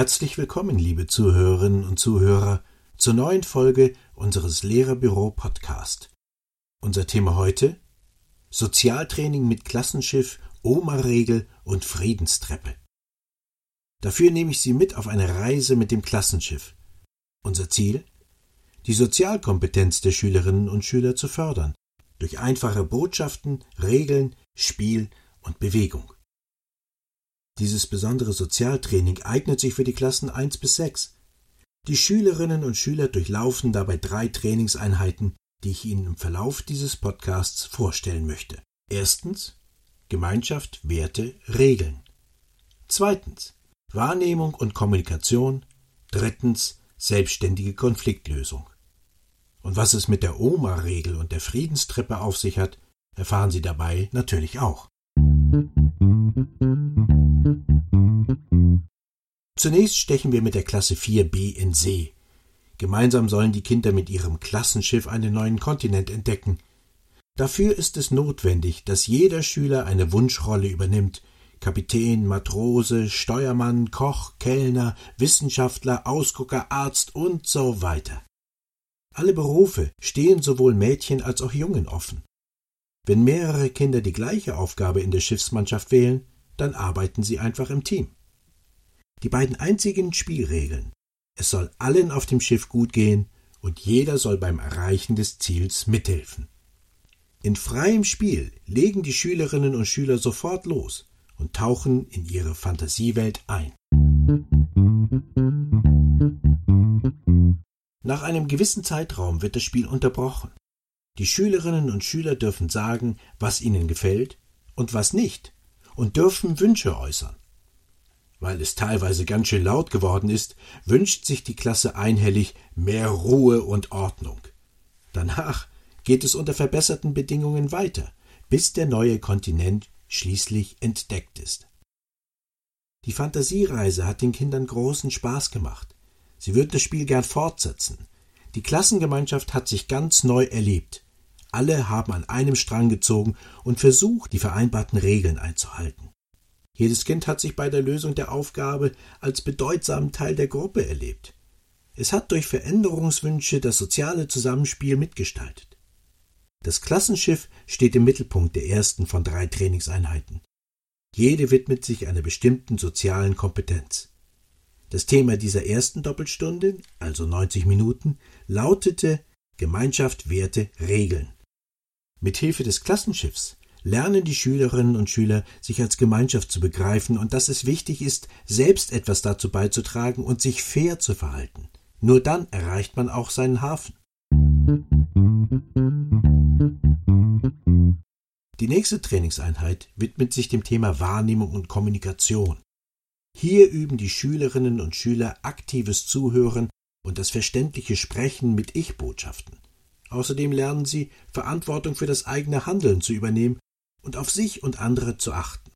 Herzlich willkommen, liebe Zuhörerinnen und Zuhörer, zur neuen Folge unseres Lehrerbüro Podcast. Unser Thema heute Sozialtraining mit Klassenschiff, Oma-Regel und Friedenstreppe. Dafür nehme ich Sie mit auf eine Reise mit dem Klassenschiff. Unser Ziel? Die Sozialkompetenz der Schülerinnen und Schüler zu fördern, durch einfache Botschaften, Regeln, Spiel und Bewegung. Dieses besondere Sozialtraining eignet sich für die Klassen 1 bis 6. Die Schülerinnen und Schüler durchlaufen dabei drei Trainingseinheiten, die ich Ihnen im Verlauf dieses Podcasts vorstellen möchte. Erstens Gemeinschaft, Werte, Regeln. Zweitens Wahrnehmung und Kommunikation. Drittens selbstständige Konfliktlösung. Und was es mit der Oma-Regel und der Friedenstreppe auf sich hat, erfahren Sie dabei natürlich auch. Zunächst stechen wir mit der Klasse 4b in See. Gemeinsam sollen die Kinder mit ihrem Klassenschiff einen neuen Kontinent entdecken. Dafür ist es notwendig, dass jeder Schüler eine Wunschrolle übernimmt, Kapitän, Matrose, Steuermann, Koch, Kellner, Wissenschaftler, Ausgucker, Arzt und so weiter. Alle Berufe stehen sowohl Mädchen als auch Jungen offen. Wenn mehrere Kinder die gleiche Aufgabe in der Schiffsmannschaft wählen, dann arbeiten sie einfach im Team. Die beiden einzigen Spielregeln. Es soll allen auf dem Schiff gut gehen und jeder soll beim Erreichen des Ziels mithelfen. In freiem Spiel legen die Schülerinnen und Schüler sofort los und tauchen in ihre Fantasiewelt ein. Nach einem gewissen Zeitraum wird das Spiel unterbrochen. Die Schülerinnen und Schüler dürfen sagen, was ihnen gefällt und was nicht, und dürfen Wünsche äußern. Weil es teilweise ganz schön laut geworden ist, wünscht sich die Klasse einhellig mehr Ruhe und Ordnung. Danach geht es unter verbesserten Bedingungen weiter, bis der neue Kontinent schließlich entdeckt ist. Die Fantasiereise hat den Kindern großen Spaß gemacht. Sie würden das Spiel gern fortsetzen. Die Klassengemeinschaft hat sich ganz neu erlebt. Alle haben an einem Strang gezogen und versucht, die vereinbarten Regeln einzuhalten. Jedes Kind hat sich bei der Lösung der Aufgabe als bedeutsamen Teil der Gruppe erlebt. Es hat durch Veränderungswünsche das soziale Zusammenspiel mitgestaltet. Das Klassenschiff steht im Mittelpunkt der ersten von drei Trainingseinheiten. Jede widmet sich einer bestimmten sozialen Kompetenz. Das Thema dieser ersten Doppelstunde, also 90 Minuten, lautete Gemeinschaft, Werte, Regeln. Mit Hilfe des Klassenschiffs lernen die Schülerinnen und Schüler, sich als Gemeinschaft zu begreifen und dass es wichtig ist, selbst etwas dazu beizutragen und sich fair zu verhalten. Nur dann erreicht man auch seinen Hafen. Die nächste Trainingseinheit widmet sich dem Thema Wahrnehmung und Kommunikation. Hier üben die Schülerinnen und Schüler aktives Zuhören und das verständliche Sprechen mit Ich-Botschaften. Außerdem lernen sie, Verantwortung für das eigene Handeln zu übernehmen und auf sich und andere zu achten.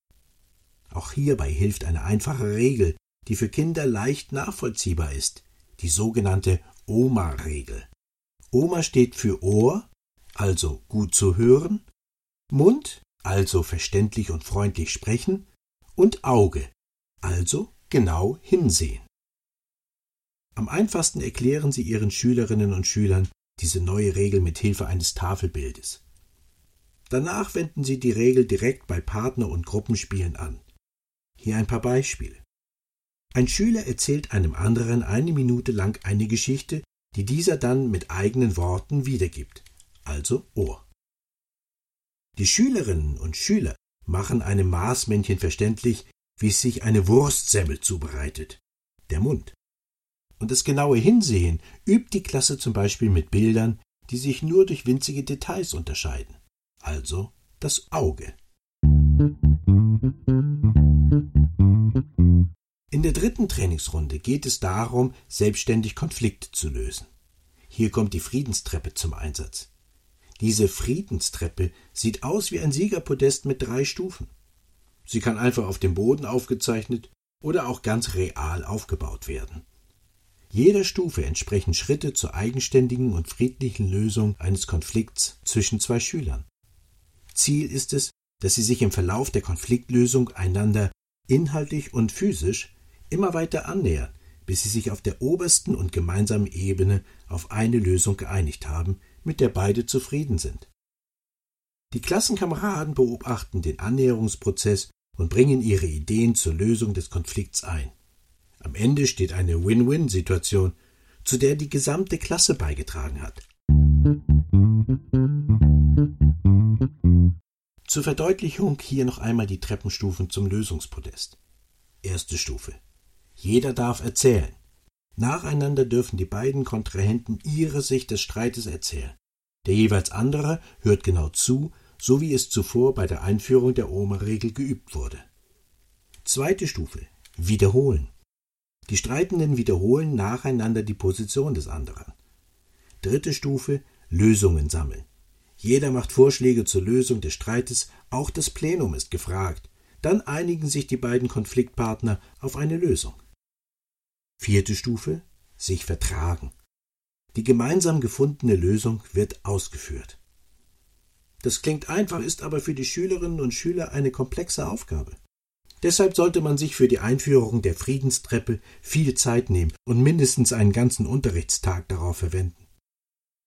Auch hierbei hilft eine einfache Regel, die für Kinder leicht nachvollziehbar ist, die sogenannte Oma-Regel. Oma steht für Ohr, also gut zu hören, Mund, also verständlich und freundlich sprechen, und Auge, also genau hinsehen. Am einfachsten erklären Sie Ihren Schülerinnen und Schülern diese neue Regel mit Hilfe eines Tafelbildes. Danach wenden Sie die Regel direkt bei Partner- und Gruppenspielen an. Hier ein paar Beispiele. Ein Schüler erzählt einem anderen eine Minute lang eine Geschichte, die dieser dann mit eigenen Worten wiedergibt, also Ohr. Die Schülerinnen und Schüler machen einem Maßmännchen verständlich, wie sich eine Wurstsemmel zubereitet, der Mund. Und das genaue Hinsehen übt die Klasse zum Beispiel mit Bildern, die sich nur durch winzige Details unterscheiden also das Auge. In der dritten Trainingsrunde geht es darum, selbstständig Konflikte zu lösen. Hier kommt die Friedenstreppe zum Einsatz. Diese Friedenstreppe sieht aus wie ein Siegerpodest mit drei Stufen. Sie kann einfach auf dem Boden aufgezeichnet oder auch ganz real aufgebaut werden. Jeder Stufe entsprechen Schritte zur eigenständigen und friedlichen Lösung eines Konflikts zwischen zwei Schülern. Ziel ist es, dass sie sich im Verlauf der Konfliktlösung einander inhaltlich und physisch immer weiter annähern, bis sie sich auf der obersten und gemeinsamen Ebene auf eine Lösung geeinigt haben, mit der beide zufrieden sind. Die Klassenkameraden beobachten den Annäherungsprozess und bringen ihre Ideen zur Lösung des Konflikts ein. Am Ende steht eine Win-Win-Situation, zu der die gesamte Klasse beigetragen hat. Zur Verdeutlichung hier noch einmal die Treppenstufen zum Lösungspodest. Erste Stufe. Jeder darf erzählen. Nacheinander dürfen die beiden Kontrahenten ihre Sicht des Streites erzählen. Der jeweils andere hört genau zu, so wie es zuvor bei der Einführung der Oma-Regel geübt wurde. Zweite Stufe. Wiederholen. Die Streitenden wiederholen nacheinander die Position des anderen. Dritte Stufe. Lösungen sammeln. Jeder macht Vorschläge zur Lösung des Streites, auch das Plenum ist gefragt. Dann einigen sich die beiden Konfliktpartner auf eine Lösung. Vierte Stufe sich vertragen. Die gemeinsam gefundene Lösung wird ausgeführt. Das klingt einfach, ist aber für die Schülerinnen und Schüler eine komplexe Aufgabe. Deshalb sollte man sich für die Einführung der Friedenstreppe viel Zeit nehmen und mindestens einen ganzen Unterrichtstag darauf verwenden.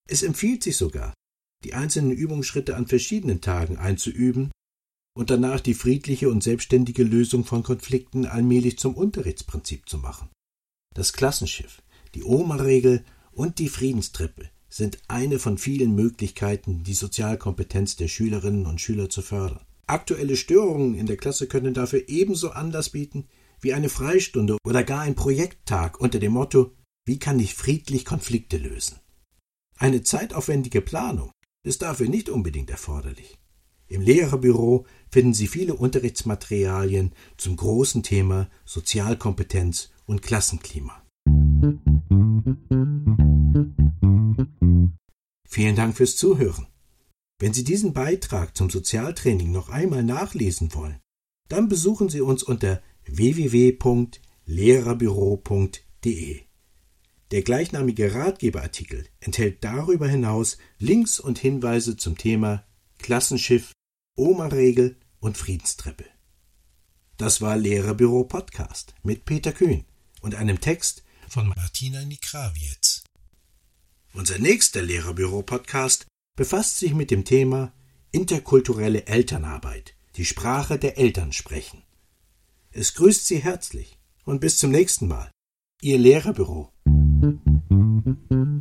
Es empfiehlt sich sogar, die einzelnen Übungsschritte an verschiedenen Tagen einzuüben und danach die friedliche und selbstständige Lösung von Konflikten allmählich zum Unterrichtsprinzip zu machen. Das Klassenschiff, die Oma-Regel und die Friedenstreppe sind eine von vielen Möglichkeiten, die Sozialkompetenz der Schülerinnen und Schüler zu fördern. Aktuelle Störungen in der Klasse können dafür ebenso Anlass bieten wie eine Freistunde oder gar ein Projekttag unter dem Motto Wie kann ich friedlich Konflikte lösen? Eine zeitaufwendige Planung ist dafür nicht unbedingt erforderlich. Im Lehrerbüro finden Sie viele Unterrichtsmaterialien zum großen Thema Sozialkompetenz und Klassenklima. Vielen Dank fürs Zuhören. Wenn Sie diesen Beitrag zum Sozialtraining noch einmal nachlesen wollen, dann besuchen Sie uns unter www.lehrerbüro.de. Der gleichnamige Ratgeberartikel enthält darüber hinaus Links und Hinweise zum Thema Klassenschiff, Oma-Regel und Friedenstreppe. Das war Lehrerbüro Podcast mit Peter Kühn und einem Text von Martina Nikrawiec. Unser nächster Lehrerbüro Podcast befasst sich mit dem Thema interkulturelle Elternarbeit, die Sprache der Eltern sprechen. Es grüßt Sie herzlich und bis zum nächsten Mal. Ihr Lehrerbüro. Mm-hmm.